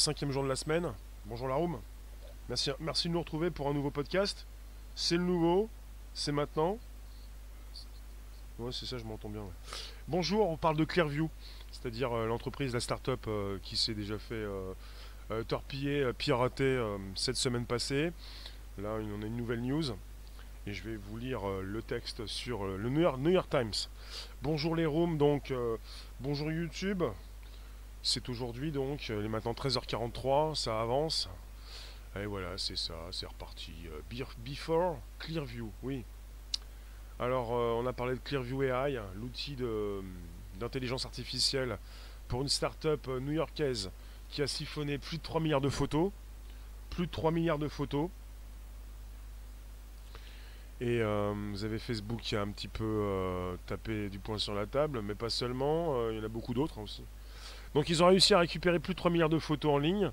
numéro 5. Euh, cinquième jour de la semaine. Bonjour la room. Merci, merci de nous retrouver pour un nouveau podcast. C'est le nouveau, c'est maintenant. Ouais, c'est ça, je m'entends bien. Bonjour, on parle de Clearview, c'est-à-dire euh, l'entreprise, la start-up euh, qui s'est déjà fait torpiller, pirater cette semaine passée. Là, on a une nouvelle news et je vais vous lire euh, le texte sur euh, le New York, Times. Bonjour les rooms, donc euh, bonjour YouTube. C'est aujourd'hui donc, il est maintenant 13h43, ça avance. Et voilà, c'est ça, c'est reparti. Before Clearview, oui. Alors, on a parlé de Clearview AI, l'outil d'intelligence artificielle pour une start-up new-yorkaise qui a siphonné plus de 3 milliards de photos. Plus de 3 milliards de photos. Et euh, vous avez Facebook qui a un petit peu euh, tapé du poing sur la table, mais pas seulement, euh, il y en a beaucoup d'autres aussi. Donc ils ont réussi à récupérer plus de 3 milliards de photos en ligne,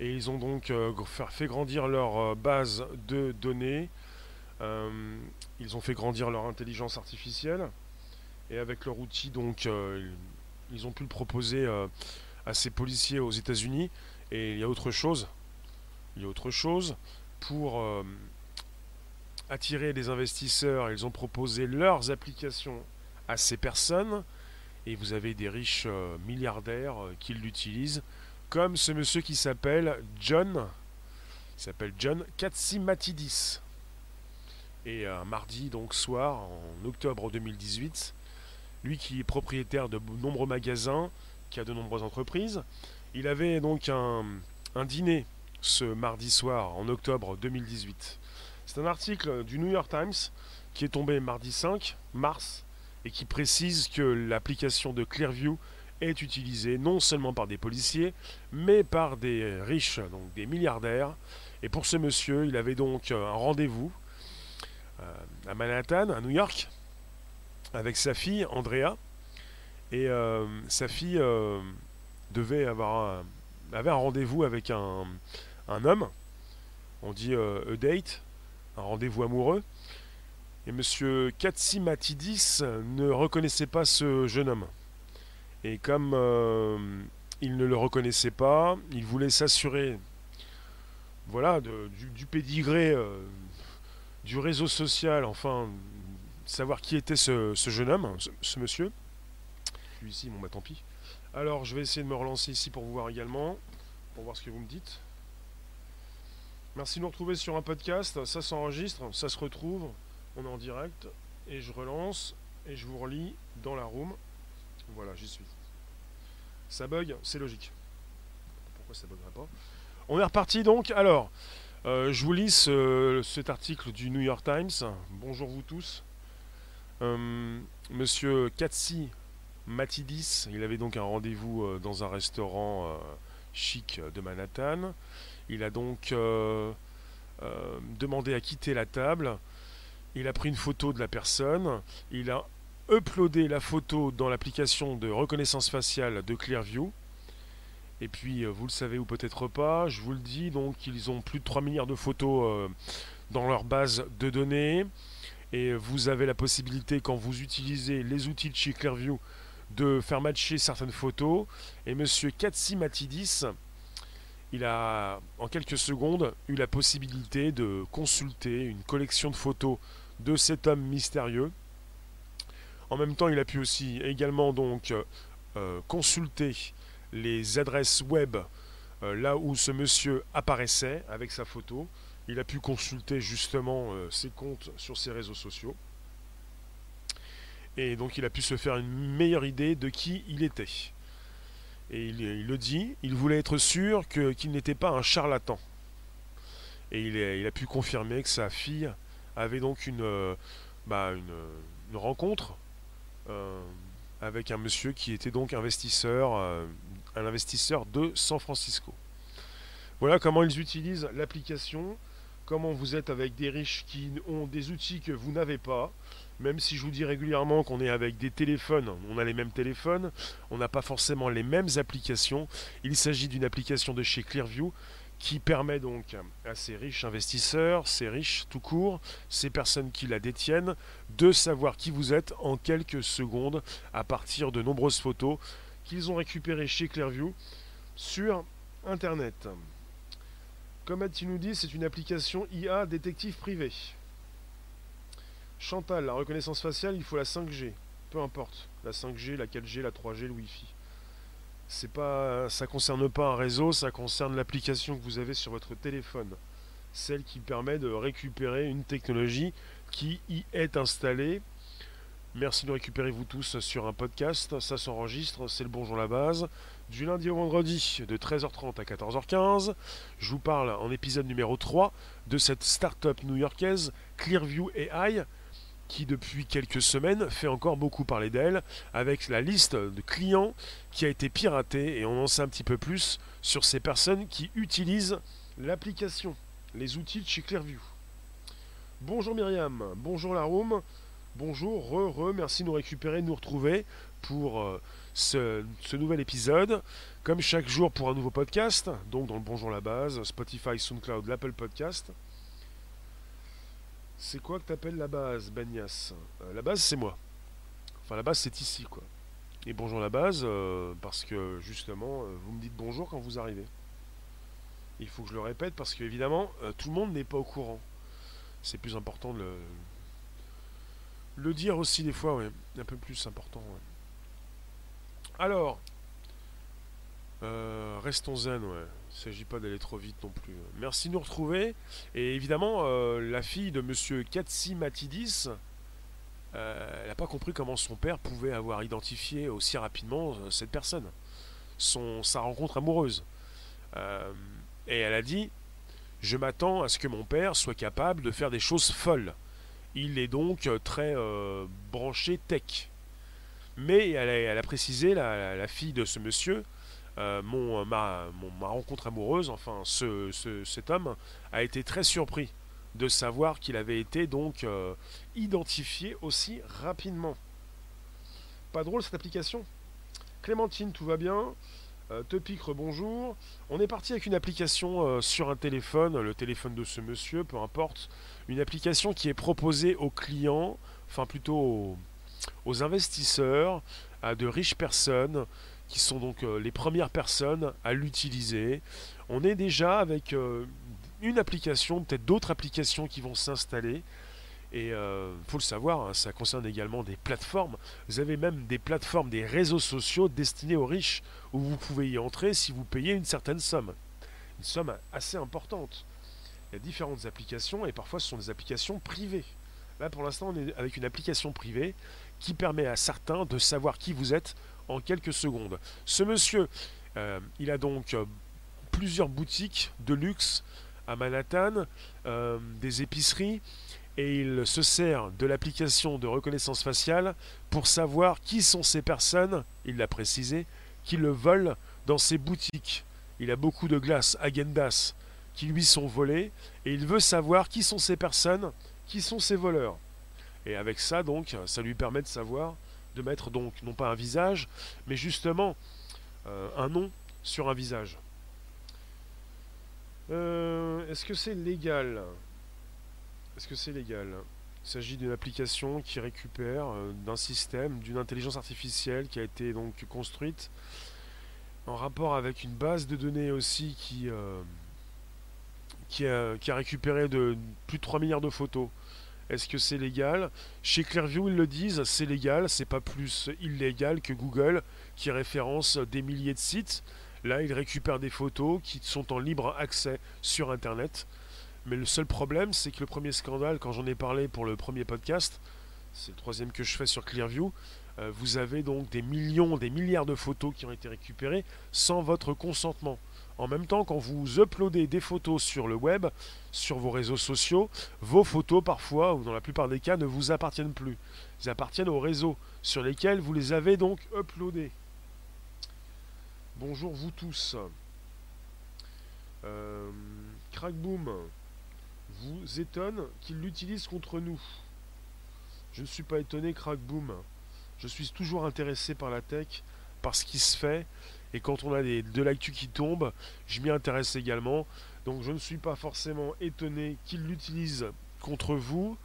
et ils ont donc fait grandir leur base de données, ils ont fait grandir leur intelligence artificielle, et avec leur outil, donc, ils ont pu le proposer à ces policiers aux États-Unis, et il y a autre chose, il y a autre chose. Pour attirer des investisseurs, ils ont proposé leurs applications à ces personnes, et vous avez des riches euh, milliardaires euh, qui l'utilisent, comme ce monsieur qui s'appelle John, s'appelle John Katsimatidis. Et un mardi donc soir, en octobre 2018, lui qui est propriétaire de nombreux magasins, qui a de nombreuses entreprises, il avait donc un, un dîner ce mardi soir en octobre 2018 c'est un article du New York Times qui est tombé mardi 5 mars et qui précise que l'application de Clearview est utilisée non seulement par des policiers, mais par des riches, donc des milliardaires. Et pour ce monsieur, il avait donc un rendez-vous euh, à Manhattan, à New York, avec sa fille Andrea. Et euh, sa fille euh, devait avoir avait un rendez-vous avec un, un homme. On dit a date, un rendez-vous amoureux. Et M. Katsimatidis ne reconnaissait pas ce jeune homme. Et comme euh, il ne le reconnaissait pas, il voulait s'assurer voilà, du, pédigré euh, du réseau social, enfin, savoir qui était ce, jeune homme, ce, monsieur. Lui ici, bon bah tant pis. Alors je vais essayer de me relancer ici pour vous voir également, pour voir ce que vous me dites. Merci de nous retrouver sur un podcast. Ça s'enregistre, ça se retrouve. On est en direct. Et je relance et je vous relis dans la room. Voilà, j'y suis. Ça bug, c'est logique. Pourquoi ça buggerait pas? On est reparti donc. Alors, euh, je vous lis cet article du New York Times. Bonjour vous tous. Euh, monsieur Katsi Matidis, il avait donc un rendez-vous euh, dans un restaurant chic de Manhattan. Il a donc demandé à quitter la table. Il a pris une photo de la personne. Il a uploadé la photo dans l'application de reconnaissance faciale de Clearview. Et puis, euh, vous le savez ou peut-être pas, je vous le dis, donc ils ont plus de 3 milliards de photos dans leur base de données. Et vous avez la possibilité, quand vous utilisez les outils de chez Clearview, de faire matcher certaines photos. Et monsieur Katsi Matidis il a en quelques secondes eu la possibilité de consulter une collection de photos de cet homme mystérieux. En même temps, il a pu aussi également donc euh, consulter les adresses web euh, là où ce monsieur apparaissait avec sa photo. Il a pu consulter justement euh, ses comptes sur ses réseaux sociaux. Et donc il a pu se faire une meilleure idée de qui il était. Et il, le dit, il voulait être sûr qu'il n'était pas un charlatan. Et il, a pu confirmer que sa fille avait donc une, euh, bah, rencontre euh, avec un monsieur qui était donc investisseur, euh, un investisseur de San Francisco. Voilà comment ils utilisent l'application, comment vous êtes avec des riches qui ont des outils que vous n'avez pas, même si je vous dis régulièrement qu'on est avec des téléphones, on a les mêmes téléphones, on n'a pas forcément les mêmes applications. Il s'agit d'une application de chez Clearview qui permet donc à ces riches investisseurs, ces riches tout court, ces personnes qui la détiennent, de savoir qui vous êtes en quelques secondes à partir de nombreuses photos qu'ils ont récupérées chez Clearview. sur Internet. Comme tu nous dit, c'est une application IA détective privé. Chantal, la reconnaissance faciale, il faut la 5G. Peu importe. La 5G, la 4G, la 3G, le Wi-Fi. C'est pas, ça concerne pas un réseau, ça concerne l'application que vous avez sur votre téléphone. Celle qui permet de récupérer une technologie qui y est installée. Merci de récupérer vous tous sur un podcast. Ça s'enregistre, c'est le Bonjour la base. Du lundi au vendredi, de 13h30 à 14h15. Je vous parle en épisode numéro 3 de cette start-up new-yorkaise Clearview AI qui depuis quelques semaines fait encore beaucoup parler d'elle, avec la liste de clients qui a été piratée, et on en sait un petit peu plus sur ces personnes qui utilisent l'application, les outils de chez Clearview. Bonjour Myriam, bonjour la room, bonjour, re, re, merci de nous récupérer, de nous retrouver pour euh, ce, nouvel épisode. Comme chaque jour pour un nouveau podcast, donc dans le Bonjour la base, Spotify, SoundCloud, l'Apple Podcast. C'est quoi que t'appelles la base, Benias? Euh, La base, c'est moi. Enfin, la base, c'est ici, quoi. Et bonjour la base, euh, parce que justement, euh, vous me dites bonjour quand vous arrivez. Il faut que je le répète, parce qu'évidemment, tout le monde n'est pas au courant. C'est plus important de le, dire aussi des fois, ouais. Un peu plus important, ouais. Alors, restons zen, ouais. Il ne s'agit pas d'aller trop vite non plus. Merci de nous retrouver. Et évidemment, euh, la fille de Monsieur Katsi Matidis, euh, elle n'a pas compris comment son père pouvait avoir identifié aussi rapidement euh, cette personne, son, sa rencontre amoureuse. et elle a dit, je m'attends à ce que mon père soit capable de faire des choses folles. Il est donc très branché tech. Mais elle a, précisé, la, fille de ce monsieur, euh, mon, ma, rencontre amoureuse, enfin ce, cet homme, a été très surpris de savoir qu'il avait été donc euh, identifié aussi rapidement. Pas drôle cette application? Clémentine, tout va bien euh, Topic, bonjour. On est parti avec une application euh, sur un téléphone, le téléphone de ce monsieur, peu importe. Une application qui est proposée aux clients, enfin plutôt aux, investisseurs, à de riches personnes qui sont donc euh, les premières personnes à l'utiliser. On est déjà avec une application, peut-être d'autres applications qui vont s'installer. Et il euh, faut le savoir, hein, ça concerne également des plateformes. Vous avez même des plateformes, des réseaux sociaux destinés aux riches, où vous pouvez y entrer si vous payez une certaine somme. Une somme assez importante. Il y a différentes applications, et parfois ce sont des applications privées. Là, pour l'instant, on est avec une application privée qui permet à certains de savoir qui vous êtes en quelques secondes. Ce monsieur, euh, il a donc euh, plusieurs boutiques de luxe à Manhattan, des épiceries, et il se sert de l'application de reconnaissance faciale pour savoir qui sont ces personnes, il l'a précisé, qui le volent dans ses boutiques. Il a beaucoup de glaces Agendas qui lui sont volées, et il veut savoir qui sont ces personnes, qui sont ces voleurs. Et avec ça, donc, ça lui permet de savoir de mettre donc non pas un visage, mais justement euh, un nom sur un visage. Euh, est-ce que c'est légal? Est-ce que c'est légal? Il s'agit d'une application qui récupère euh, d'un système, d'une intelligence artificielle qui a été donc construite en rapport avec une base de données aussi qui, a, qui a récupéré de plus de 3 milliards de photos. Est-ce que c'est légal? Chez Clearview, ils le disent, c'est légal, c'est pas plus illégal que Google qui référence des milliers de sites. Là, ils récupèrent des photos qui sont en libre accès sur Internet. Mais le seul problème, c'est que le premier scandale, quand j'en ai parlé pour le premier podcast, c'est le troisième que je fais sur Clearview, euh, vous avez donc des millions, des milliards de photos qui ont été récupérées sans votre consentement. En même temps, quand vous uploadez des photos sur le web, sur vos réseaux sociaux, vos photos parfois, ou dans la plupart des cas, ne vous appartiennent plus. Ils appartiennent aux réseaux sur lesquels vous les avez donc uploadés. Bonjour vous tous. Euh, Crackboom vous étonne qu'il l'utilise contre nous. Je ne suis pas étonné, Crackboom. Je suis toujours intéressé par la tech, par ce qui se fait, et quand on a des, de l'actu qui tombe, je m'y intéresse également. Donc je ne suis pas forcément étonné qu'il l'utilise contre vous.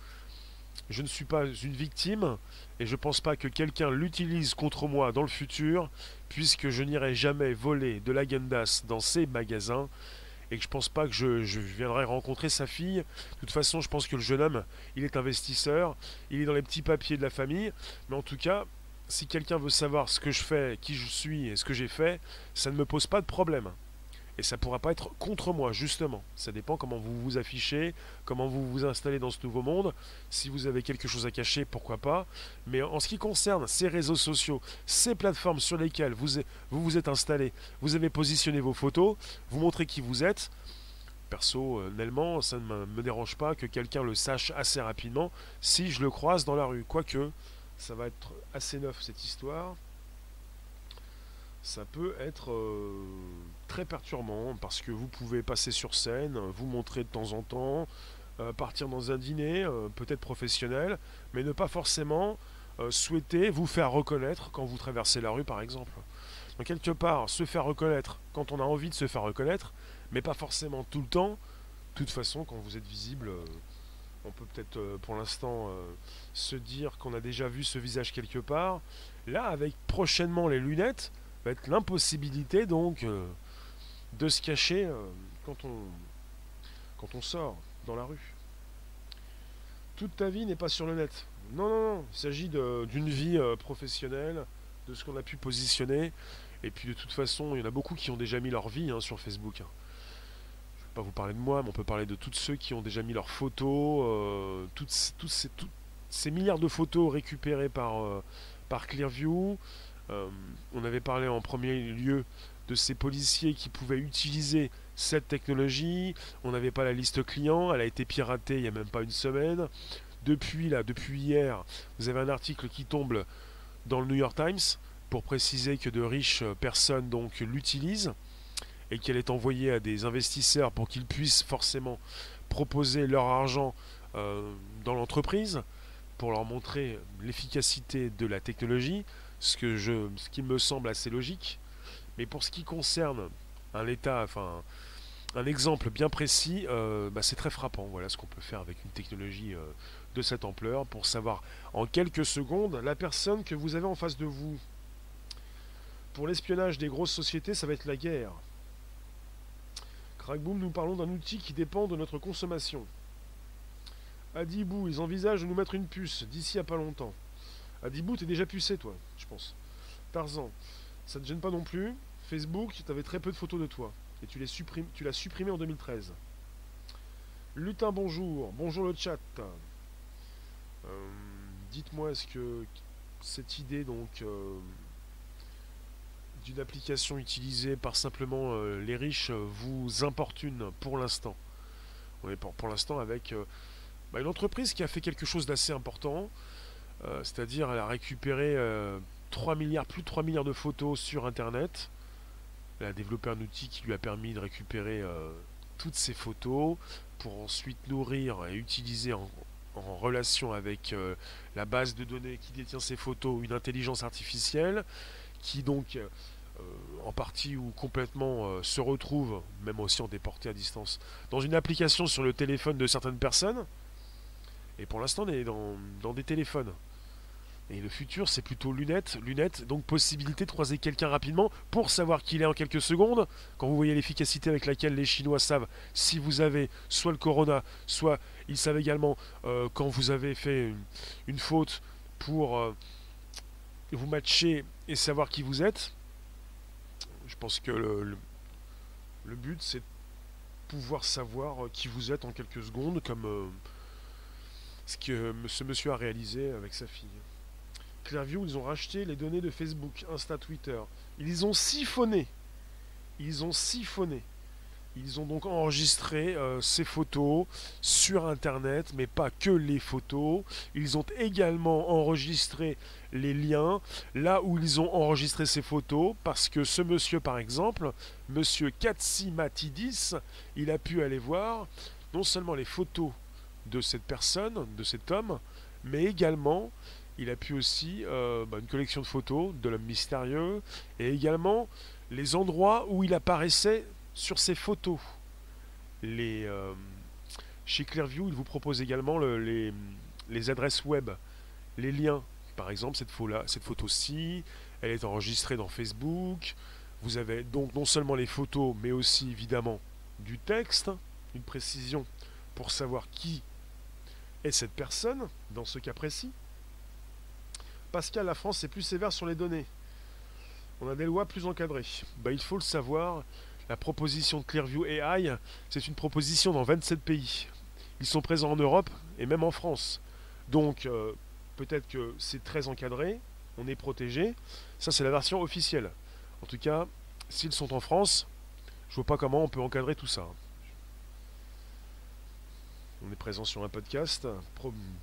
je ne suis pas une victime et je ne pense pas que quelqu'un l'utilise contre moi dans le futur, puisque je n'irai jamais voler de l'agendas dans ces magasins et que je pense pas que je, je, viendrai rencontrer sa fille. De toute façon, je pense que le jeune homme, il est investisseur, il est dans les petits papiers de la famille, mais en tout cas, si quelqu'un veut savoir ce que je fais, qui je suis et ce que j'ai fait, ça ne me pose pas de problème. Et ça ne pourra pas être contre moi, justement. Ça dépend comment vous vous affichez, comment vous vous installez dans ce nouveau monde. Si vous avez quelque chose à cacher, pourquoi pas. Mais en ce qui concerne ces réseaux sociaux, ces plateformes sur lesquelles vous vous, êtes installé, vous avez positionné vos photos, vous montrez qui vous êtes. Personnellement, ça ne me dérange pas que quelqu'un le sache assez rapidement si je le croise dans la rue. Quoique, ça va être assez neuf cette histoire ça peut être euh, très perturbant parce que vous pouvez passer sur scène, vous montrer de temps en temps, euh, partir dans un dîner, euh, peut-être professionnel, mais ne pas forcément souhaiter vous faire reconnaître quand vous traversez la rue par exemple. Donc quelque part, se faire reconnaître quand on a envie de se faire reconnaître, mais pas forcément tout le temps. De toute façon, quand vous êtes visible, on peut peut-être pour l'instant se dire qu'on a déjà vu ce visage quelque part. Là, avec prochainement les lunettes, va être l'impossibilité donc euh, de se cacher euh, quand, on, quand on sort dans la rue. Toute ta vie n'est pas sur le net. Non, non, non. Il s'agit d'une vie euh, professionnelle, de ce qu'on a pu positionner. Et puis de toute façon, il y en a beaucoup qui ont déjà mis leur vie hein, sur Facebook. Hein. Je ne vais pas vous parler de moi, mais on peut parler de tous ceux qui ont déjà mis leurs photos, toutes, ces, toutes, ces, milliards de photos récupérées par, par Clearview, euh, on avait parlé en premier lieu de ces policiers qui pouvaient utiliser cette technologie. On n'avait pas la liste client, elle a été piratée il n'y a même pas une semaine. Depuis là, depuis hier, vous avez un article qui tombe dans le New York Times pour préciser que de riches personnes donc l'utilisent et qu'elle est envoyée à des investisseurs pour qu'ils puissent forcément proposer leur argent euh, dans l'entreprise pour leur montrer l'efficacité de la technologie ce, que je, ce qui me semble assez logique. Mais pour ce qui concerne un état, enfin un exemple bien précis, euh, bah, c'est très frappant. Voilà ce qu'on peut faire avec une technologie euh, de cette ampleur pour savoir en quelques secondes la personne que vous avez en face de vous. Pour l'espionnage des grosses sociétés, ça va être la guerre. Crackboom, nous parlons d'un outil qui dépend de notre consommation. Adibou, ils envisagent de nous mettre une puce d'ici à pas longtemps. Adibou, t'es déjà pucé, toi, je pense. Tarzan, ça te gêne pas non plus. Facebook, tu avais très peu de photos de toi. Et tu, l'as supprimé en 2013. Lutin, bonjour. Bonjour le chat. Euh, dites-moi, est-ce que cette idée, donc, euh, d'une application utilisée par simplement euh, les riches vous importune pour l'instant? On est pour, pour l'instant avec bah, une entreprise qui a fait quelque chose d'assez important. Euh, c'est-à-dire, elle a récupéré 3 euh, milliards, plus de 3 milliards de photos sur Internet. Elle a développé un outil qui lui a permis de récupérer euh, toutes ces photos pour ensuite nourrir et utiliser en, relation avec la base de données qui détient ces photos une intelligence artificielle qui donc en partie ou complètement se retrouve, même aussi en déporté à distance, dans une application sur le téléphone de certaines personnes. Et pour l'instant, on est dans, des téléphones. Et le futur, c'est plutôt lunettes. Lunettes, donc possibilité de croiser quelqu'un rapidement pour savoir qui il est en quelques secondes. Quand vous voyez l'efficacité avec laquelle les Chinois savent si vous avez soit le corona, soit ils savent également euh, quand vous avez fait une, faute pour euh, vous matcher et savoir qui vous êtes. Je pense que le, but, c'est de pouvoir savoir qui vous êtes en quelques secondes, comme. Euh, ce que ce monsieur a réalisé avec sa fille. Clearview, ils ont racheté les données de Facebook, Insta, Twitter. Ils ont siphonné. Ils ont siphonné. Ils ont donc enregistré euh, ces photos sur Internet, mais pas que les photos. Ils ont également enregistré les liens là où ils ont enregistré ces photos, parce que ce monsieur, par exemple, monsieur Katsimatidis, il a pu aller voir non seulement les photos de cette personne, de cet homme, mais également il a pu aussi euh, bah, une collection de photos de l'homme mystérieux et également les endroits où il apparaissait sur ces photos. Euh, chez Clearview, il vous propose également les, adresses web, les liens. Par exemple, cette, cette photo-ci, elle est enregistrée dans Facebook. Vous avez donc non seulement les photos, mais aussi évidemment du texte, une précision pour savoir qui est cette personne, dans ce cas précis. Pascal, la France est plus sévère sur les données. On a des lois plus encadrées. Bah, il faut le savoir, la proposition de Clearview AI, c'est une proposition dans 27 pays. Ils sont présents en Europe et même en France. Donc, euh, peut-être que c'est très encadré, on est protégé. Ça, c'est la version officielle. En tout cas, s'ils sont en France, je vois pas comment on peut encadrer tout ça. On est présent sur un podcast.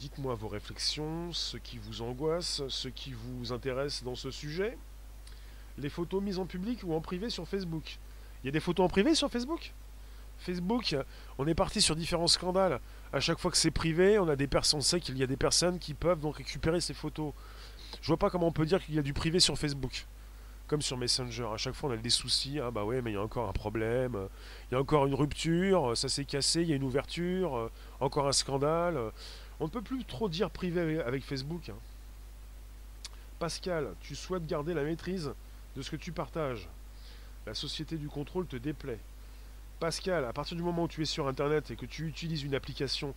Dites-moi vos réflexions, ce qui vous angoisse, ce qui vous intéresse dans ce sujet. Les photos mises en public ou en privé sur Facebook. Il y a des photos en privé sur Facebook? Facebook, on est parti sur différents scandales. À chaque fois que c'est privé, on a des personnes, on sait qu'il y a des personnes qui peuvent donc récupérer ces photos. Je vois pas comment on peut dire qu'il y a du privé sur Facebook. Comme sur Messenger, à chaque fois on a des soucis. Ah bah ouais, mais il y a encore un problème. Il y a encore une rupture. Ça s'est cassé. Il y a une ouverture. Encore un scandale. On ne peut plus trop dire privé avec Facebook. Hein. Pascal, tu souhaites garder la maîtrise de ce que tu partages. La société du contrôle te déplaît. Pascal, à partir du moment où tu es sur Internet et que tu utilises une application,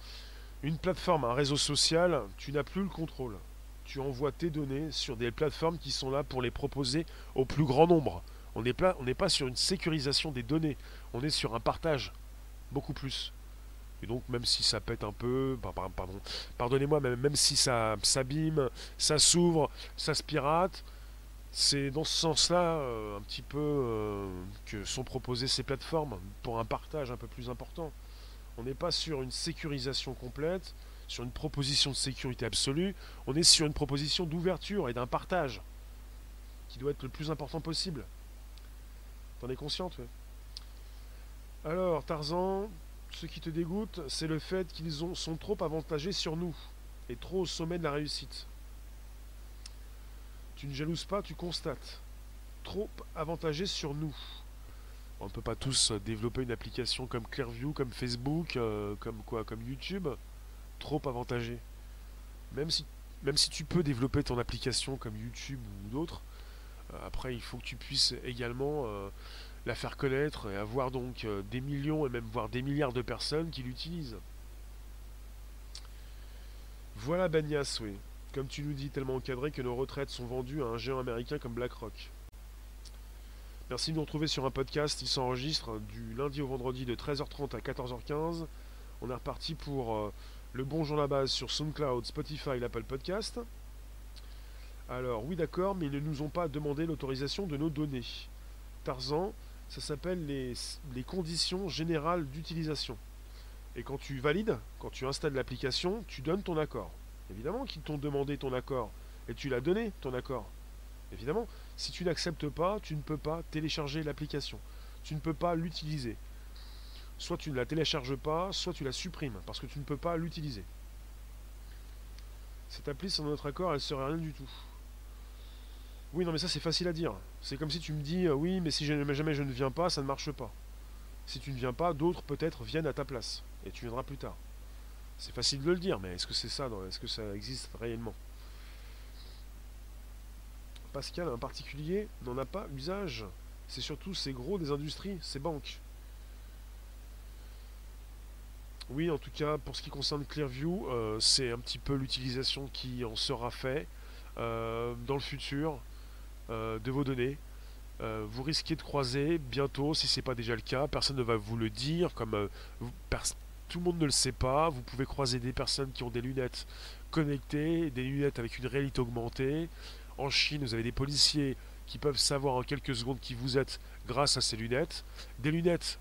une plateforme, un réseau social, tu n'as plus le contrôle. Tu envoies tes données sur des plateformes qui sont là pour les proposer au plus grand nombre. On n'est pas, pas sur une sécurisation des données, on est sur un partage, beaucoup plus. Et donc même si ça pète un peu, pardon, pardonnez-moi, même, si ça s'abîme, ça s'ouvre, ça se pirate, c'est dans ce sens-là euh, un petit peu euh, que sont proposées ces plateformes pour un partage un peu plus important. On n'est pas sur une sécurisation complète, sur une proposition de sécurité absolue, on est sur une proposition d'ouverture et d'un partage qui doit être le plus important possible. T'en es consciente Alors, Tarzan, ce qui te dégoûte, c'est le fait qu'ils sont trop avantagés sur nous et trop au sommet de la réussite. Tu ne jalouses pas, tu constates. Trop avantagé sur nous. On ne peut pas tous développer une application comme Clearview, comme Facebook, euh, comme quoi, comme YouTube. Trop avantagé. Même si, même si tu peux développer ton application comme YouTube ou d'autres, euh, après il faut que tu puisses également euh, la faire connaître et avoir donc des millions et même voire des milliards de personnes qui l'utilisent. Voilà Banyas, oui comme tu nous dis, tellement encadré que nos retraites sont vendues à un géant américain comme BlackRock. Merci de nous retrouver sur un podcast. Il s'enregistre du lundi au vendredi de 13h30 à 14h15. On est reparti pour euh, le bon jour la base sur SoundCloud, Spotify, l'Apple Podcast. Alors oui d'accord, mais ils ne nous ont pas demandé l'autorisation de nos données. Tarzan, ça s'appelle les, conditions générales d'utilisation. Et quand tu valides, quand tu installes l'application, tu donnes ton accord. Évidemment qu'ils t'ont demandé ton accord. Et tu l'as donné, ton accord. Évidemment, si tu n'acceptes pas, tu ne peux pas télécharger l'application. Tu ne peux pas l'utiliser. Soit tu ne la télécharges pas, soit tu la supprimes, parce que tu ne peux pas l'utiliser. Cette appli sans notre accord, elle serait rien du tout. Oui, non, mais ça c'est facile à dire. C'est comme si tu me dis, euh, oui, mais si jamais je ne viens pas, ça ne marche pas. Si tu ne viens pas, d'autres peut-être viennent à ta place. Et tu viendras plus tard. C'est facile de le dire, mais est-ce que c'est ça Est-ce que ça existe réellement? Pascal en particulier n'en a pas usage. C'est surtout ces gros des industries, ces banques. Oui, en tout cas, pour ce qui concerne Clearview, euh, c'est un petit peu l'utilisation qui en sera fait euh, dans le futur de vos données. vous risquez de croiser bientôt, si ce n'est pas déjà le cas, personne ne va vous le dire, comme tout le monde ne le sait pas. Vous pouvez croiser des personnes qui ont des lunettes connectées, des lunettes avec une réalité augmentée. En Chine, vous avez des policiers qui peuvent savoir en quelques secondes qui vous êtes grâce à ces lunettes. Des lunettes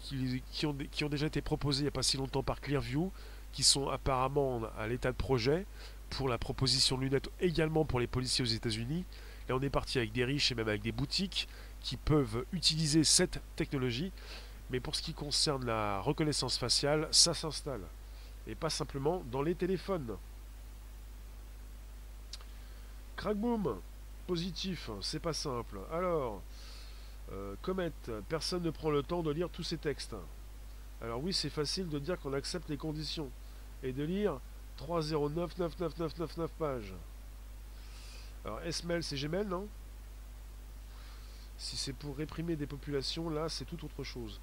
qui, ont, qui ont déjà été proposées il n'y a pas si longtemps par Clearview, qui sont apparemment à l'état de projet pour la proposition de lunettes également pour les policiers aux États-Unis. Et on est parti avec des riches et même avec des boutiques qui peuvent utiliser cette technologie mais pour ce qui concerne la reconnaissance faciale, ça s'installe. Et pas simplement dans les téléphones. Crackboom, positif, c'est pas simple. Alors, euh, Comet, personne ne prend le temps de lire tous ces textes. Alors oui, c'est facile de dire qu'on accepte les conditions et de lire 30999999 pages. Alors SML c'est Gmail non? Si c'est pour réprimer des populations, là c'est tout autre chose.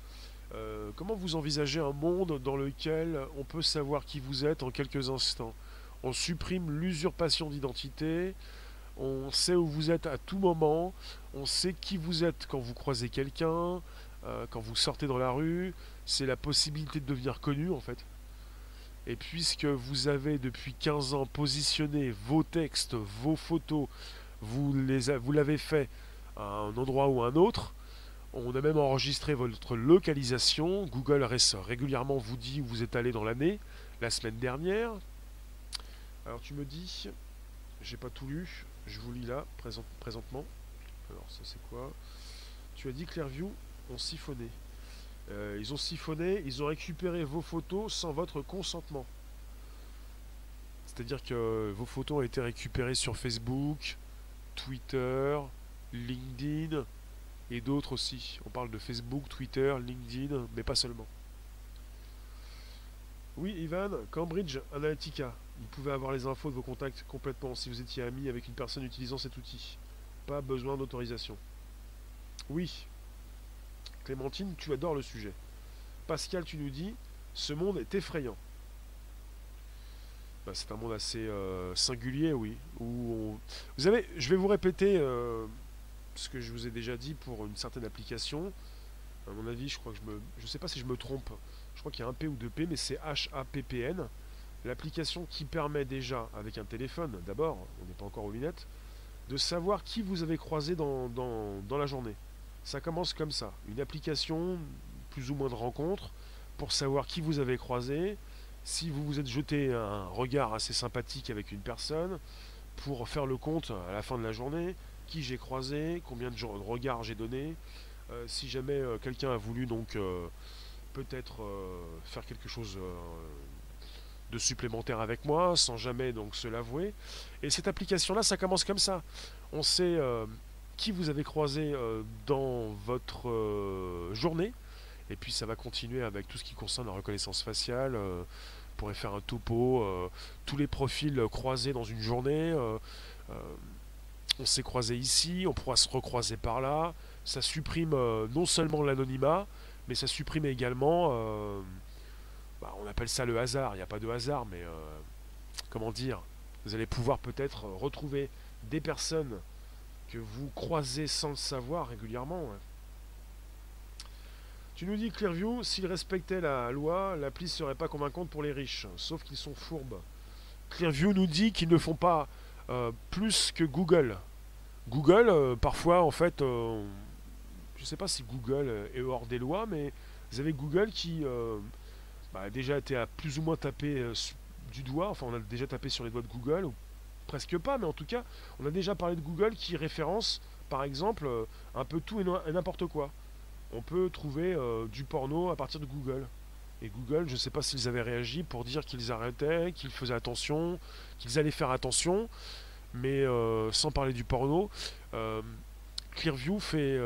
Euh, comment vous envisagez un monde dans lequel on peut savoir qui vous êtes en quelques instants? On supprime l'usurpation d'identité, on sait où vous êtes à tout moment, on sait qui vous êtes quand vous croisez quelqu'un, euh, quand vous sortez dans la rue, c'est la possibilité de devenir connu en fait. Et puisque vous avez depuis 15 ans positionné vos textes, vos photos, vous l'avez fait à un endroit ou à un autre, on a même enregistré votre localisation. Google régulièrement vous dit où vous êtes allé dans l'année, la semaine dernière. Alors tu me dis, j'ai pas tout lu, je vous lis là présentement. Alors ça c'est quoi? Tu as dit Clearview ont siphonné. Euh, ils ont siphonné, ils ont récupéré vos photos sans votre consentement. C'est-à-dire que vos photos ont été récupérées sur Facebook, Twitter, LinkedIn et d'autres aussi. On parle de Facebook, Twitter, LinkedIn, mais pas seulement. Oui, Ivan, Cambridge Analytica. Vous pouvez avoir les infos de vos contacts complètement si vous étiez ami avec une personne utilisant cet outil. Pas besoin d'autorisation. Oui, Clémentine, tu adores le sujet. Pascal, tu nous dis, ce monde est effrayant. Bah, c'est un monde assez euh, singulier, oui. Vous savez, je vais vous répéter euh, ce que je vous ai déjà dit pour une certaine application. À mon avis, je crois que je me. Sais pas si je me trompe. Je crois qu'il y a un P ou deux P, mais c'est HAPPN. L'application qui permet déjà, avec un téléphone d'abord, on n'est pas encore aux lunettes, de savoir qui vous avez croisé dans la journée. Ça commence comme ça. Une application, plus ou moins de rencontres, pour savoir qui vous avez croisé, si vous vous êtes jeté un regard assez sympathique avec une personne, pour faire le compte à la fin de la journée, qui j'ai croisé, combien de regards j'ai donné, euh, si jamais euh, quelqu'un a voulu donc euh, peut-être faire quelque chose de supplémentaire avec moi, sans jamais donc se l'avouer. Et cette application-là, ça commence comme ça. On sait qui vous avez croisé euh, dans votre euh, journée. Et puis ça va continuer avec tout ce qui concerne la reconnaissance faciale. Euh, on pourrait faire un topo, tous les profils croisés dans une journée. on s'est croisé ici, on pourra se recroiser par là. Ça supprime non seulement l'anonymat, mais ça supprime également, bah, on appelle ça le hasard. Il n'y a pas de hasard, mais comment dire Vous allez pouvoir peut-être retrouver des personnes que vous croisez sans le savoir régulièrement. Tu nous dis Clearview, s'il respectait la loi, l'appli serait pas convaincante pour les riches, sauf qu'ils sont fourbes. Clearview nous dit qu'ils ne font pas euh, plus que Google. Google, euh, parfois, en fait, euh, je ne sais pas si Google est hors des lois, mais vous avez Google qui bah, a déjà été à plus ou moins tapé du doigt, enfin on a déjà tapé sur les doigts de Google, presque pas, mais en tout cas, on a déjà parlé de Google qui référence, par exemple, euh, un peu tout et n'importe quoi. On peut trouver euh, du porno à partir de Google. Et Google, je ne sais pas s'ils avaient réagi pour dire qu'ils arrêtaient, qu'ils faisaient attention, qu'ils allaient faire attention, mais euh, sans parler du porno. Clearview fait,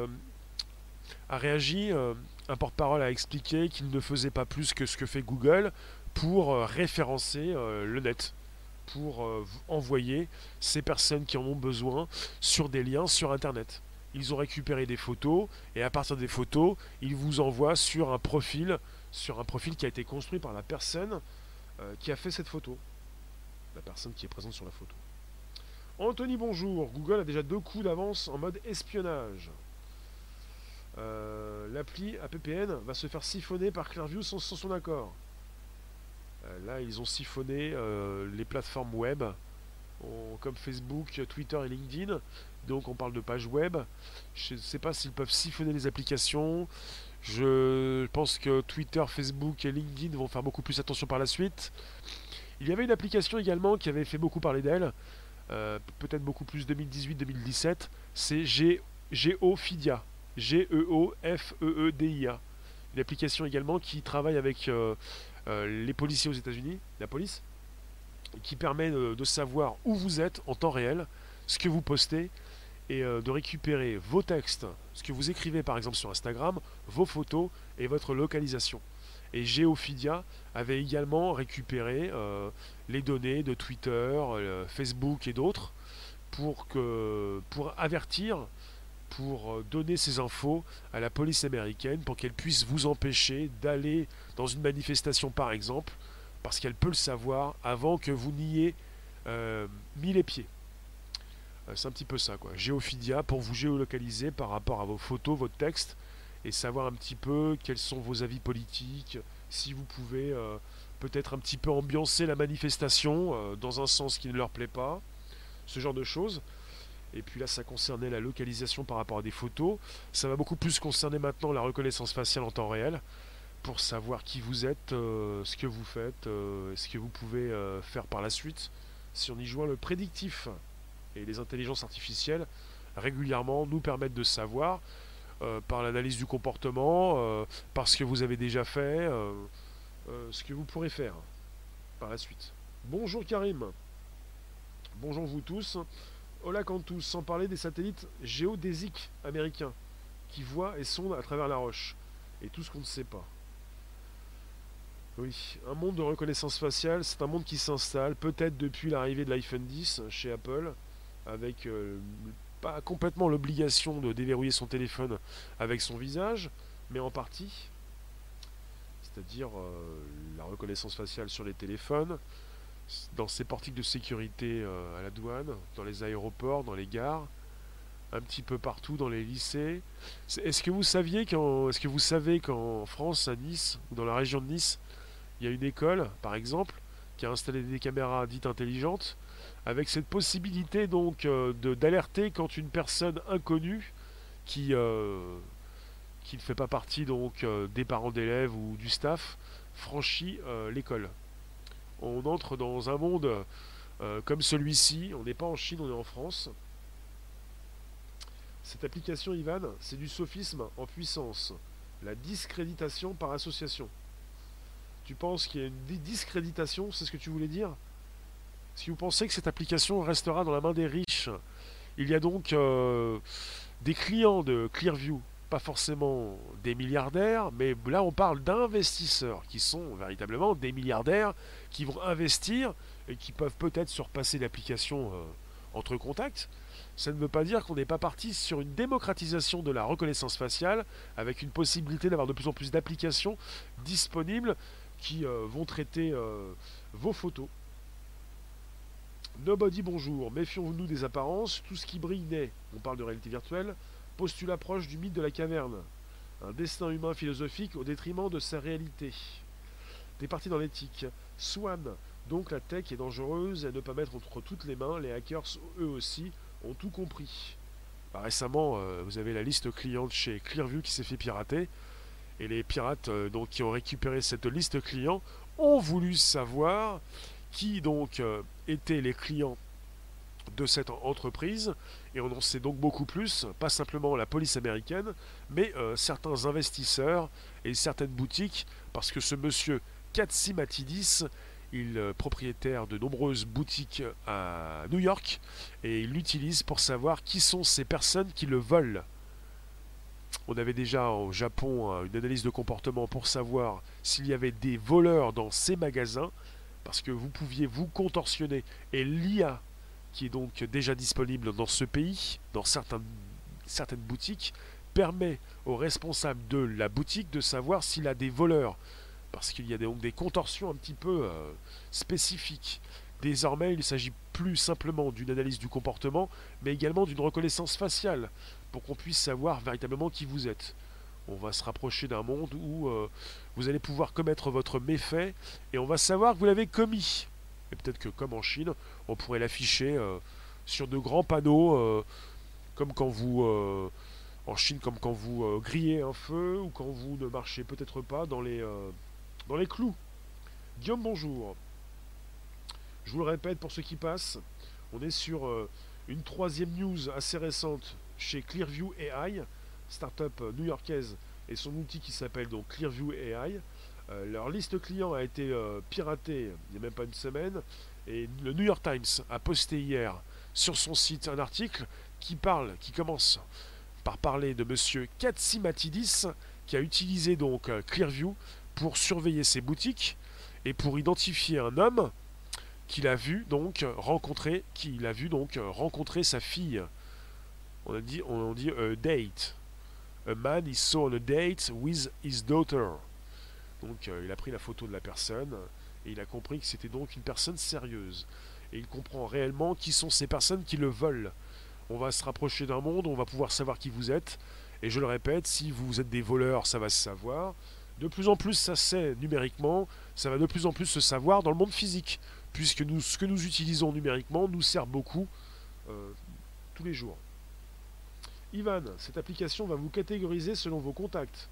a réagi, un porte-parole a expliqué qu'il ne faisait pas plus que ce que fait Google pour référencer le net pour euh, envoyer ces personnes qui en ont besoin sur des liens sur Internet. Ils ont récupéré des photos et à partir des photos, ils vous envoient sur un profil, sur un profil qui a été construit par la personne euh, qui a fait cette photo. La personne qui est présente sur la photo. Anthony, bonjour. Google a déjà deux coups d'avance en mode espionnage. Euh, l'appli APPN va se faire siphonner par Clearview sans son accord. Euh, là, ils ont siphonné euh, les plateformes web, comme Facebook, Twitter et LinkedIn. Donc on parle de pages web. Je ne sais pas s'ils peuvent siphonner les applications. Je pense que Twitter, Facebook et LinkedIn vont faire beaucoup plus attention par la suite. Il y avait une application également qui avait fait beaucoup parler d'elle, euh, peut-être beaucoup plus 2018-2017, c'est GeoFidia. G-E-O-F-E-E-D-I-A. Une application également qui travaille avec les policiers aux États-Unis, la police, qui permet de, savoir où vous êtes en temps réel, ce que vous postez, et euh, de récupérer vos textes, ce que vous écrivez par exemple sur Instagram, vos photos et votre localisation. Et Geophidia avait également récupéré les données de Twitter, Facebook et d'autres pour, pour avertir, pour donner ces infos à la police américaine pour qu'elle puisse vous empêcher d'aller dans une manifestation par exemple, parce qu'elle peut le savoir avant que vous n'y ayez mis les pieds. Euh, c'est un petit peu ça, quoi. Géophidia pour vous géolocaliser par rapport à vos photos, votre texte, et savoir un petit peu quels sont vos avis politiques, si vous pouvez euh, peut-être un petit peu ambiancer la manifestation euh, dans un sens qui ne leur plaît pas, ce genre de choses. Et puis là, ça concernait la localisation par rapport à des photos. Ça va beaucoup plus concerner maintenant la reconnaissance faciale en temps réel pour savoir qui vous êtes, ce que vous faites, ce que vous pouvez faire par la suite. Si on y joint le prédictif, et les intelligences artificielles régulièrement nous permettent de savoir euh, par l'analyse du comportement, euh, par ce que vous avez déjà fait, euh, ce que vous pourrez faire par la suite. Bonjour Karim. Bonjour vous tous. Hola Cantus, sans parler des satellites géodésiques américains qui voient et sondent à travers la roche. Et tout ce qu'on ne sait pas. Oui, un monde de reconnaissance faciale, c'est un monde qui s'installe, peut-être depuis l'arrivée de l'iPhone 10 chez Apple, avec euh, pas complètement l'obligation de déverrouiller son téléphone avec son visage, mais en partie, c'est-à-dire euh, la reconnaissance faciale sur les téléphones, dans ces portiques de sécurité euh, à la douane, dans les aéroports, dans les gares, un petit peu partout dans les lycées. Est-ce que vous saviez qu'en, est-ce que vous savez qu'en France, à Nice ou dans la région de Nice, il y a une école, par exemple, qui a installé des caméras dites intelligentes avec cette possibilité donc euh, d'alerter quand une personne inconnue qui, euh, ne fait pas partie donc euh, des parents d'élèves ou du staff franchit l'école. On entre dans un monde comme celui-ci, on n'est pas en Chine, on est en France. Cette application Ivan, c'est du sophisme en puissance, la discréditation par association. Tu penses qu'il y a une discréditation, c'est ce que tu voulais dire? Si vous pensez que cette application restera dans la main des riches, il y a donc euh, des clients de Clearview, pas forcément des milliardaires, mais là on parle d'investisseurs qui sont véritablement des milliardaires qui vont investir et qui peuvent peut-être surpasser l'application euh, entre contacts. Ça ne veut pas dire qu'on n'est pas parti sur une démocratisation de la reconnaissance faciale avec une possibilité d'avoir de plus en plus d'applications disponibles qui euh, vont traiter vos photos Nobody bonjour, méfions-nous des apparences, tout ce qui brille naît, on parle de réalité virtuelle, postule approche du mythe de la caverne, un destin humain philosophique au détriment de sa réalité. Des parties dans l'éthique. Swan, donc la tech est dangereuse à ne pas mettre entre toutes les mains, les hackers eux aussi ont tout compris. Bah, récemment, euh, vous avez la liste cliente chez Clearview qui s'est fait pirater. Et les pirates euh, donc, qui ont récupéré cette liste client ont voulu savoir qui donc euh, étaient les clients de cette entreprise, et on en sait donc beaucoup plus, pas simplement la police américaine, mais euh, certains investisseurs et certaines boutiques, parce que ce monsieur Katsimatidis, il est propriétaire de nombreuses boutiques à New York, et il l'utilise pour savoir qui sont ces personnes qui le volent. On avait déjà au Japon une analyse de comportement pour savoir s'il y avait des voleurs dans ces magasins, parce que vous pouviez vous contorsionner. Et l'IA, qui est donc déjà disponible dans ce pays, dans certaines, certaines boutiques, permet aux responsables de la boutique de savoir s'il a des voleurs. Parce qu'il y a donc des contorsions un petit peu euh, spécifiques. Désormais, il ne s'agit plus simplement d'une analyse du comportement, mais également d'une reconnaissance faciale, pour qu'on puisse savoir véritablement qui vous êtes on va se rapprocher d'un monde où euh, vous allez pouvoir commettre votre méfait et on va savoir que vous l'avez commis. Et peut-être que comme en Chine, on pourrait l'afficher euh, sur de grands panneaux, euh, comme quand vous... en Chine, comme quand vous grillez un feu ou quand vous ne marchez peut-être pas dans les, dans les clous. Guillaume, bonjour. Je vous le répète pour ceux qui passent, on est sur une troisième news assez récente chez Clearview AI startup new-yorkaise et son outil qui s'appelle donc Clearview AI. Euh, leur liste client a été euh, piratée il n'y a même pas une semaine et le New York Times a posté hier sur son site un article qui parle, qui commence par parler de monsieur Katsimatidis qui a utilisé donc euh, Clearview pour surveiller ses boutiques et pour identifier un homme qu'il a vu donc rencontrer, qu'il a vu donc rencontrer sa fille. On a dit, on dit a date. A man is saw on a date with his daughter. Donc euh, il a pris la photo de la personne et il a compris que c'était donc une personne sérieuse. Et il comprend réellement qui sont ces personnes qui le volent. On va se rapprocher d'un monde, on va pouvoir savoir qui vous êtes. Et je le répète, si vous êtes des voleurs, ça va se savoir. De plus en plus, ça sait numériquement, ça va de plus en plus se savoir dans le monde physique puisque nous, ce que nous utilisons numériquement nous sert beaucoup euh, tous les jours. Ivan, cette application va vous catégoriser selon vos contacts.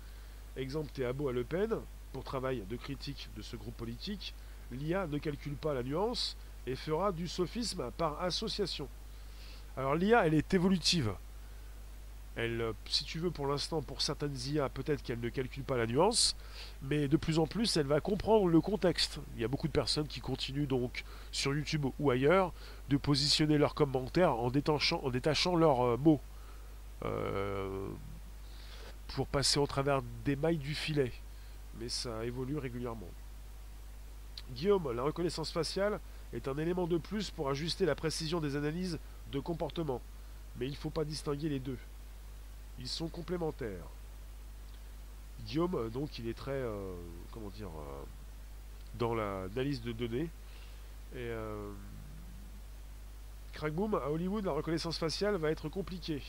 Exemple Théabo à Le Pen, pour travail de critique de ce groupe politique, l'IA ne calcule pas la nuance et fera du sophisme par association. Alors l'IA, elle est évolutive. Elle, si tu veux, pour l'instant, pour certaines IA, peut-être qu'elle ne calcule pas la nuance, mais de plus en plus, elle va comprendre le contexte. Il y a beaucoup de personnes qui continuent donc sur YouTube ou ailleurs de positionner leurs commentaires en détachant, leurs euh, mots pour passer au travers des mailles du filet. Mais ça évolue régulièrement. Guillaume, la reconnaissance faciale est un élément de plus pour ajuster la précision des analyses de comportement. Mais il ne faut pas distinguer les deux. Ils sont complémentaires. Guillaume, euh, donc, il est très, euh, comment dire, euh, dans l'analyse de données. Et Crackboom, à Hollywood, la reconnaissance faciale va être compliquée.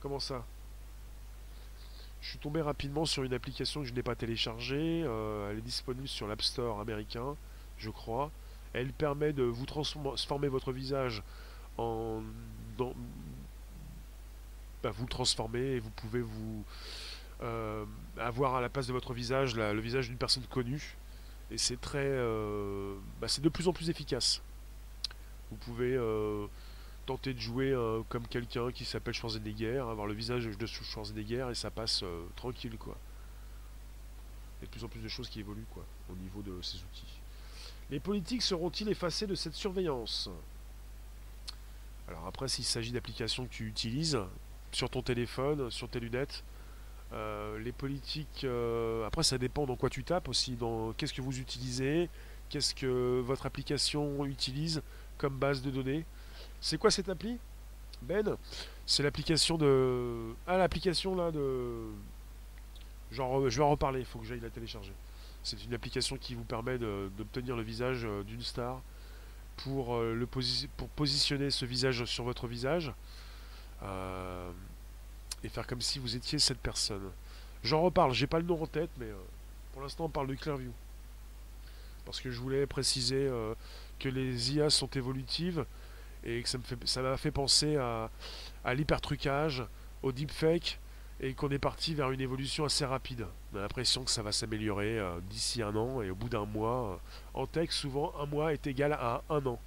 Comment ça? Je suis tombé rapidement sur une application que je n'ai pas téléchargée. elle est disponible sur l'App Store américain, je crois. Elle permet de vous transformer votre visage en, bah, vous le transformez et vous pouvez vous euh, avoir à la place de votre visage le visage d'une personne connue. Et c'est très, euh, bah, c'est de plus en plus efficace. Vous pouvez euh, tenter de jouer comme quelqu'un qui s'appelle Schwarzenegger, avoir le visage de Schwarzenegger et ça passe tranquille quoi. Il y a de plus en plus de choses qui évoluent quoi au niveau de ces outils. Les politiques seront-ils effacés de cette surveillance? Alors après, s'il s'agit d'applications que tu utilises, sur ton téléphone, sur tes lunettes. Euh, les politiques, euh, après ça dépend dans quoi tu tapes aussi, dans qu'est-ce que vous utilisez, qu'est-ce que votre application utilise comme base de données. C'est quoi cette appli? Ben C'est l'application de... Ah l'application là de... Genre, je vais en reparler, il faut que j'aille la télécharger. C'est une application qui vous permet d'obtenir le visage euh, d'une star pour, le pour positionner ce visage sur votre visage euh, et faire comme si vous étiez cette personne. J'en reparle, j'ai pas le nom en tête, mais euh, pour l'instant on parle de Clearview. Parce que je voulais préciser euh, que les IA sont évolutives et que ça m'a fait, penser à, l'hypertrucage, au deepfake, et qu'on est parti vers une évolution assez rapide. On a l'impression que ça va s'améliorer d'ici un an, et au bout d'un mois, en tech, souvent un mois est égal à un an.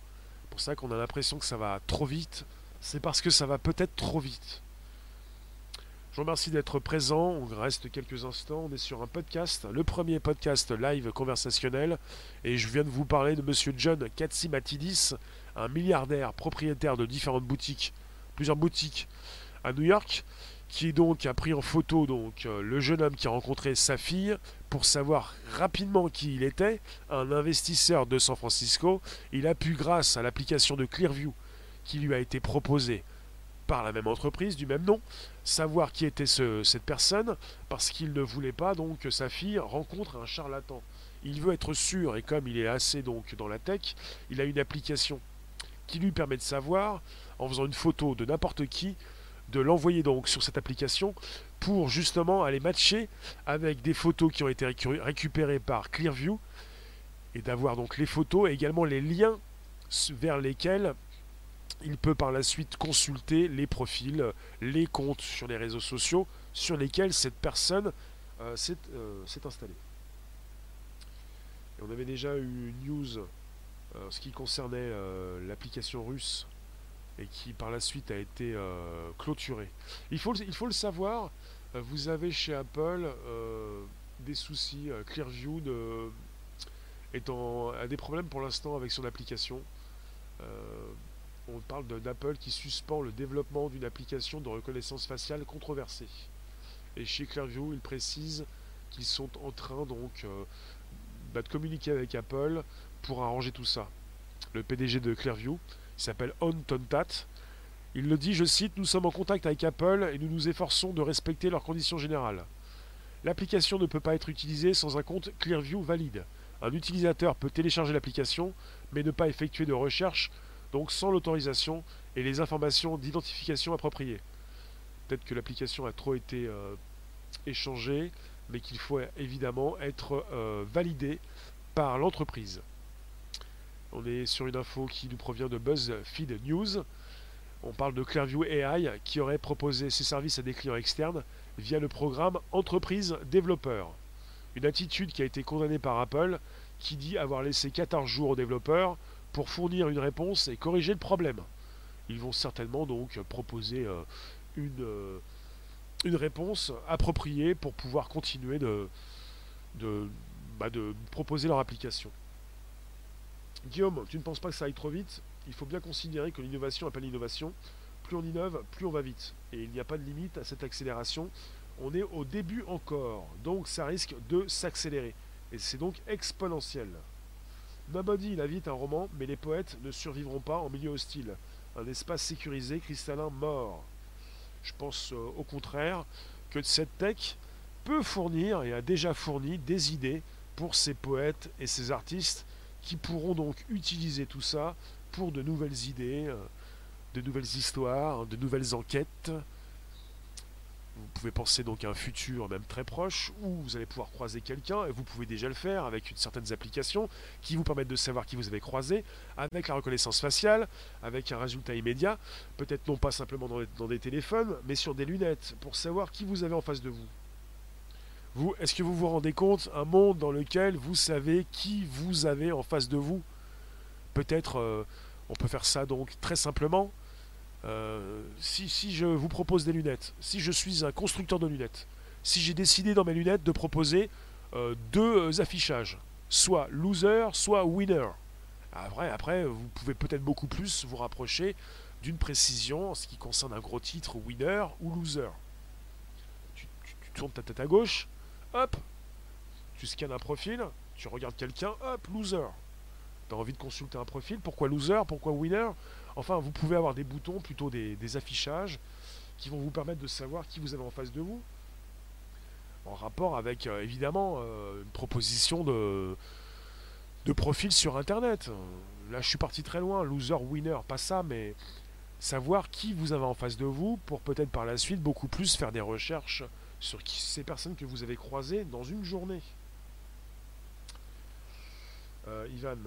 C'est pour ça qu'on a l'impression que ça va trop vite, c'est parce que ça va peut-être trop vite. Je vous remercie d'être présent. On reste quelques instants. On est sur un podcast, le premier podcast live conversationnel. Et je viens de vous parler de monsieur John Katsimatidis, un milliardaire propriétaire de différentes boutiques, plusieurs boutiques à New York, qui donc a pris en photo donc euh, le jeune homme qui a rencontré sa fille pour savoir rapidement qui il était, un investisseur de San Francisco. Il a pu, grâce à l'application de Clearview, qui lui a été proposé par la même entreprise du même nom, savoir qui était cette personne, parce qu'il ne voulait pas donc que sa fille rencontre un charlatan. Il veut être sûr, et comme il est assez donc dans la tech, il a une application qui lui permet de savoir, en faisant une photo de n'importe qui, de l'envoyer donc sur cette application pour justement aller matcher avec des photos qui ont été récupérées par Clearview et d'avoir donc les photos et également les liens vers lesquels il peut par la suite consulter les profils, les comptes sur les réseaux sociaux sur lesquels cette personne euh, euh, s'est installée. on avait déjà eu une news euh, ce qui concernait l'application russe et qui par la suite a été clôturée. Il faut, il faut le savoir, vous avez chez Apple des soucis. Clearview de, a des problèmes pour l'instant avec son application on parle d'Apple qui suspend le développement d'une application de reconnaissance faciale controversée. Et chez Clearview, il précise qu'ils sont en train donc bah, de communiquer avec Apple pour arranger tout ça. Le PDG de Clearview, il s'appelle On Tontat. Il le dit, je cite, Nous sommes en contact avec Apple et nous nous efforçons de respecter leurs conditions générales. L'application ne peut pas être utilisée sans un compte Clearview valide. Un utilisateur peut télécharger l'application, mais ne pas effectuer de recherche, donc sans l'autorisation et les informations d'identification appropriées. Peut-être que l'application a trop été euh, échangée, mais qu'il faut évidemment être euh, validé par l'entreprise. On est sur une info qui nous provient de BuzzFeed News. On parle de Clearview AI qui aurait proposé ses services à des clients externes via le programme Entreprise Développeur. Une attitude qui a été condamnée par Apple qui dit avoir laissé 14 jours aux développeurs pour fournir une réponse et corriger le problème. Ils vont certainement donc proposer euh, une, euh, une réponse appropriée pour pouvoir continuer de, bah, de proposer leur application. Guillaume, tu ne penses pas que ça aille trop vite? Il faut bien considérer que l'innovation appelle l'innovation. Plus on innove, plus on va vite. Et il n'y a pas de limite à cette accélération. On est au début encore, donc ça risque de s'accélérer. Et c'est donc exponentiel. Nobody, il a vite un roman, mais les poètes ne survivront pas en milieu hostile. Un espace sécurisé, cristallin, mort. Je pense euh, au contraire que cette tech peut fournir et a déjà fourni des idées pour ces poètes et ces artistes qui pourront donc utiliser tout ça pour de nouvelles idées, euh, de nouvelles histoires, de nouvelles enquêtes. Vous pouvez penser donc à un futur même très proche où vous allez pouvoir croiser quelqu'un, et vous pouvez déjà le faire avec certaines applications qui vous permettent de savoir qui vous avez croisé, avec la reconnaissance faciale, avec un résultat immédiat, peut-être non pas simplement dans des téléphones, mais sur des lunettes, pour savoir qui vous avez en face de vous. Est-ce que vous vous rendez compte un monde dans lequel vous savez qui vous avez en face de vous? Peut-être, euh, on peut faire ça donc très simplement. Euh, si, si je vous propose des lunettes, si je suis un constructeur de lunettes, si j'ai décidé dans mes lunettes de proposer euh, deux affichages, soit loser, soit winner. Après, après, vous pouvez peut-être beaucoup plus vous rapprocher d'une précision en ce qui concerne un gros titre winner ou loser. tu tournes ta tête à gauche, hop, tu scannes un profil, tu regardes quelqu'un, hop, loser. Tu as envie de consulter un profil, pourquoi loser, pourquoi winner? Enfin, vous pouvez avoir des boutons, plutôt des, affichages, qui vont vous permettre de savoir qui vous avez en face de vous. En rapport avec, euh, évidemment, euh, une proposition de, de profil sur Internet. Là, je suis parti très loin, loser, winner, pas ça, mais savoir qui vous avez en face de vous pour peut-être par la suite beaucoup plus faire des recherches sur ces personnes que vous avez croisées dans une journée. Euh, Ivan,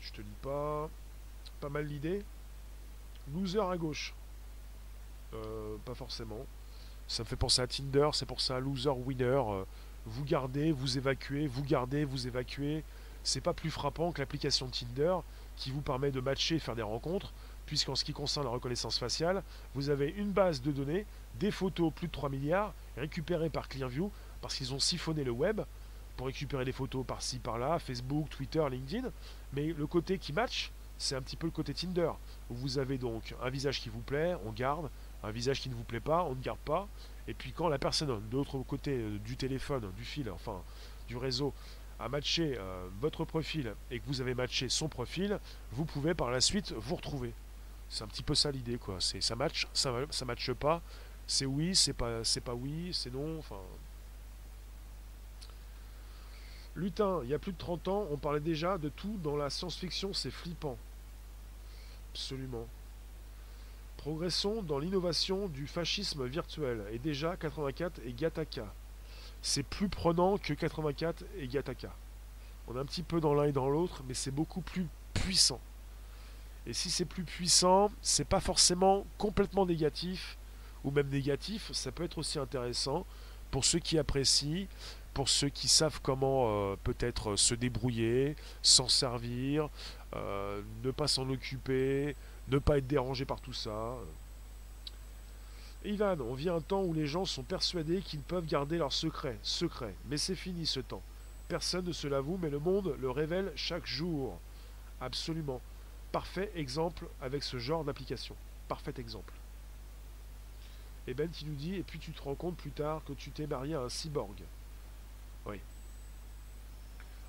je te lis pas. Pas mal l'idée. Loser à gauche. Euh, pas forcément. Ça me fait penser à Tinder, c'est pour ça loser winner. Euh, vous gardez, vous évacuez, vous gardez, vous évacuez. C'est pas plus frappant que l'application Tinder qui vous permet de matcher et faire des rencontres, puisqu'en ce qui concerne la reconnaissance faciale, vous avez une base de données, des photos plus de 3 milliards, récupérées par Clearview, parce qu'ils ont siphonné le web pour récupérer des photos par-ci, par-là, Facebook, Twitter, LinkedIn. Mais le côté qui match, c'est un petit peu le côté Tinder, où vous avez donc un visage qui vous plaît, on garde, un visage qui ne vous plaît pas, on ne garde pas. Et puis quand la personne de l'autre côté euh, du téléphone, du fil, enfin du réseau, a matché euh, votre profil et que vous avez matché son profil, vous pouvez par la suite vous retrouver. C'est un petit peu ça l'idée, quoi. C'est ça match, ça, ça matche pas, c'est oui, c'est pas, c'est pas oui, c'est non, enfin. Lutin, il y a plus de 30 ans, on parlait déjà de tout dans la science-fiction, c'est flippant. Absolument. Progressons dans l'innovation du fascisme virtuel. Et déjà, 84 et Gataka. C'est plus prenant que 84 et Gataka. On est un petit peu dans l'un et dans l'autre, mais c'est beaucoup plus puissant. Et si c'est plus puissant, c'est pas forcément complètement négatif, ou même négatif, ça peut être aussi intéressant pour ceux qui apprécient, pour ceux qui savent comment euh, peut-être se débrouiller, s'en servir, euh, ne pas s'en occuper, ne pas être dérangé par tout ça. Ivan, on vit un temps où les gens sont persuadés qu'ils peuvent garder leurs secrets, secrets, mais c'est fini ce temps. Personne ne se l'avoue, mais le monde le révèle chaque jour. Absolument. Parfait exemple avec ce genre d'application. Parfait exemple. Et Ben qui nous dit, et puis tu te rends compte plus tard que tu t'es marié à un cyborg.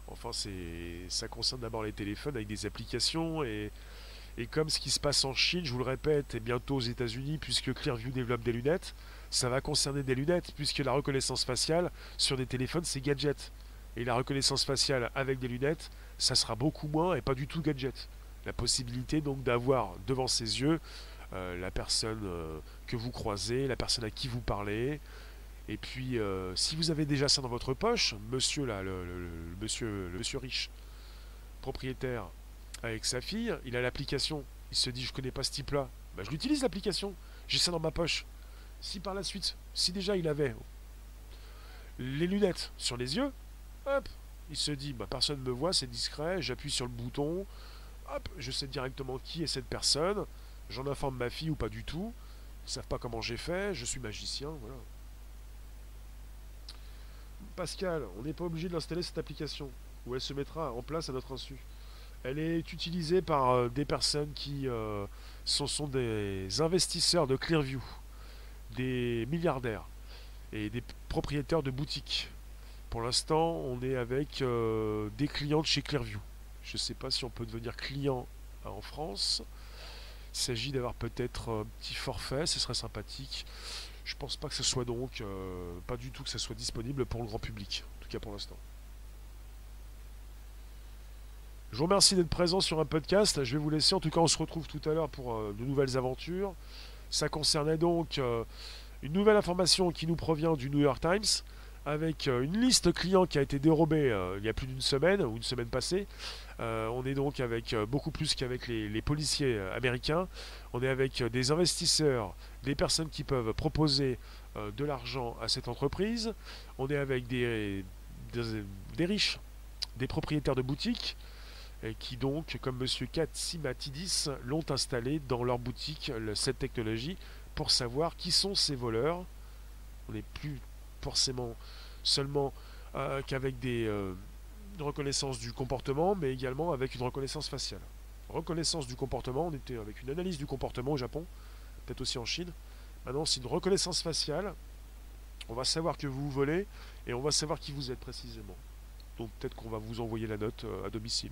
Enfin, c'est, ça concerne d'abord les téléphones avec des applications et, et comme ce qui se passe en Chine, je vous le répète, et bientôt aux États-Unis, puisque Clearview développe des lunettes, ça va concerner des lunettes, puisque la reconnaissance faciale sur des téléphones, c'est gadget. Et la reconnaissance faciale avec des lunettes, ça sera beaucoup moins et pas du tout gadget. La possibilité donc d'avoir devant ses yeux la personne euh, que vous croisez, la personne à qui vous parlez. Et puis, euh, si vous avez déjà ça dans votre poche, monsieur là, le, monsieur, le monsieur riche, propriétaire, avec sa fille, il a l'application. Il se dit, je connais pas ce type-là. Bah, je l'utilise l'application. J'ai ça dans ma poche. Si par la suite, si déjà il avait les lunettes sur les yeux, hop, il se dit, bah, personne ne me voit, c'est discret, j'appuie sur le bouton, hop, je sais directement qui est cette personne, j'en informe ma fille ou pas du tout, ils savent pas comment j'ai fait, je suis magicien, voilà. Pascal, on n'est pas obligé de l'installer cette application, ou elle se mettra en place à notre insu. Elle est utilisée par euh, des personnes qui euh, sont des investisseurs de Clearview des milliardaires et des propriétaires de boutiques. Pour l'instant, on est avec euh, des clients de chez Clearview. Je ne sais pas si on peut devenir client en France. Il s'agit d'avoir peut-être un petit forfait, ce serait sympathique. Je pense pas que ce soit donc, euh, pas du tout que ce soit disponible pour le grand public, en tout cas pour l'instant. Je vous remercie d'être présent sur un podcast. Je vais vous laisser. En tout cas, on se retrouve tout à l'heure pour euh, de nouvelles aventures. Ça concernait donc euh, une nouvelle information qui nous provient du New York Times avec euh, une liste clients qui a été dérobée euh, il y a plus d'une semaine ou une semaine passée. on est donc avec beaucoup plus qu'avec les, policiers américains. On est avec des investisseurs, des personnes qui peuvent proposer de l'argent à cette entreprise. On est avec des, riches, des propriétaires de boutiques qui donc, comme M. Katsimatidis, l'ont installé dans leur boutique, cette technologie, pour savoir qui sont ces voleurs. On n'est plus forcément seulement euh, qu'avec des euh, reconnaissances du comportement, mais également avec une reconnaissance faciale. Reconnaissance du comportement, on était avec une analyse du comportement au Japon, peut-être aussi en Chine. Maintenant, c'est une reconnaissance faciale. On va savoir que vous volez et on va savoir qui vous êtes précisément. Donc peut-être qu'on va vous envoyer la note euh, à domicile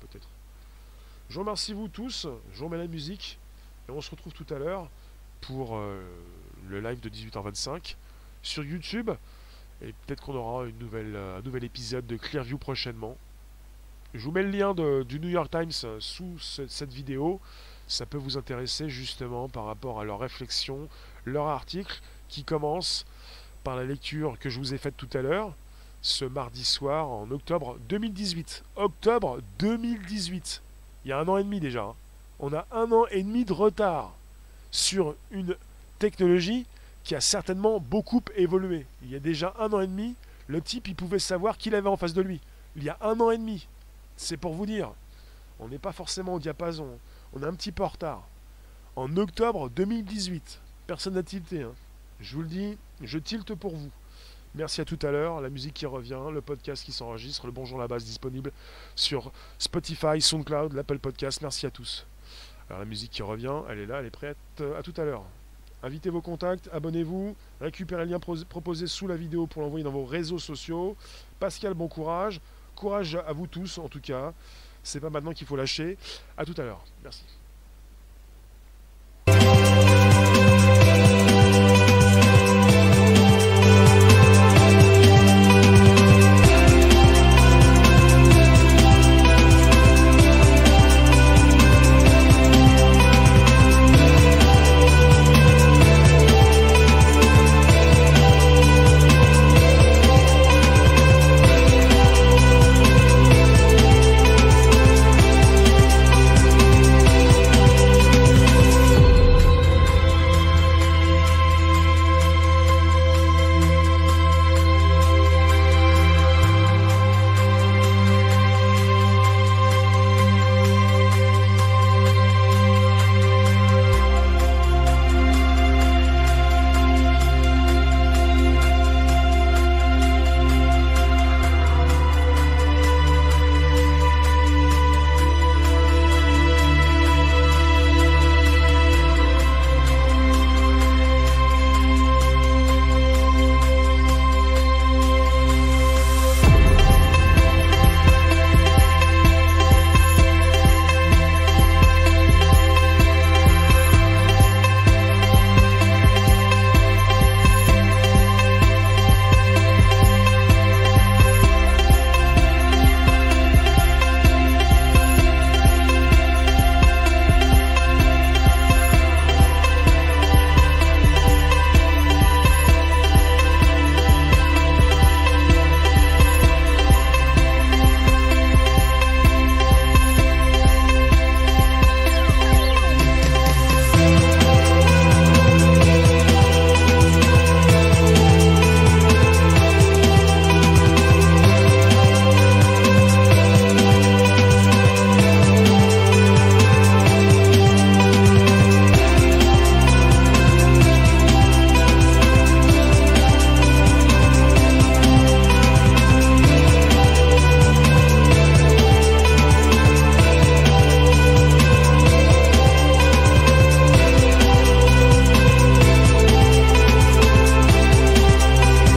peut-être. Je vous remercie vous tous, je vous remets la musique, et on se retrouve tout à l'heure pour le live de 18h25 sur YouTube, et peut-être qu'on aura une nouvelle, euh, un nouvel épisode de Clearview prochainement. Je vous mets le lien du New York Times euh, sous cette vidéo, ça peut vous intéresser justement par rapport à leurs réflexions, leur article qui commence par la lecture que je vous ai faite tout à l'heure, ce mardi soir en octobre 2018. Octobre 2018. Il y a un an et demi déjà. Hein. On a un an et demi de retard sur une technologie qui a certainement beaucoup évolué. Il y a déjà un an et demi, le type il pouvait savoir qui l'avait en face de lui. Il y a un an et demi. C'est pour vous dire. On n'est pas forcément au diapason. On est un petit peu en retard. En octobre 2018. Personne n'a tilté. Hein. Je vous le dis, je tilte pour vous. Merci à tout à l'heure, la musique qui revient, le podcast qui s'enregistre, le Bonjour la base disponible sur Spotify, SoundCloud, l'Apple Podcast. Merci à tous. Alors la musique qui revient, elle est là, elle est prête. À tout à l'heure. Invitez vos contacts, abonnez-vous, récupérez le lien proposé sous la vidéo pour l'envoyer dans vos réseaux sociaux. Pascal, bon courage. Courage à vous tous en tout cas. C'est pas maintenant qu'il faut lâcher. À tout à l'heure. Merci.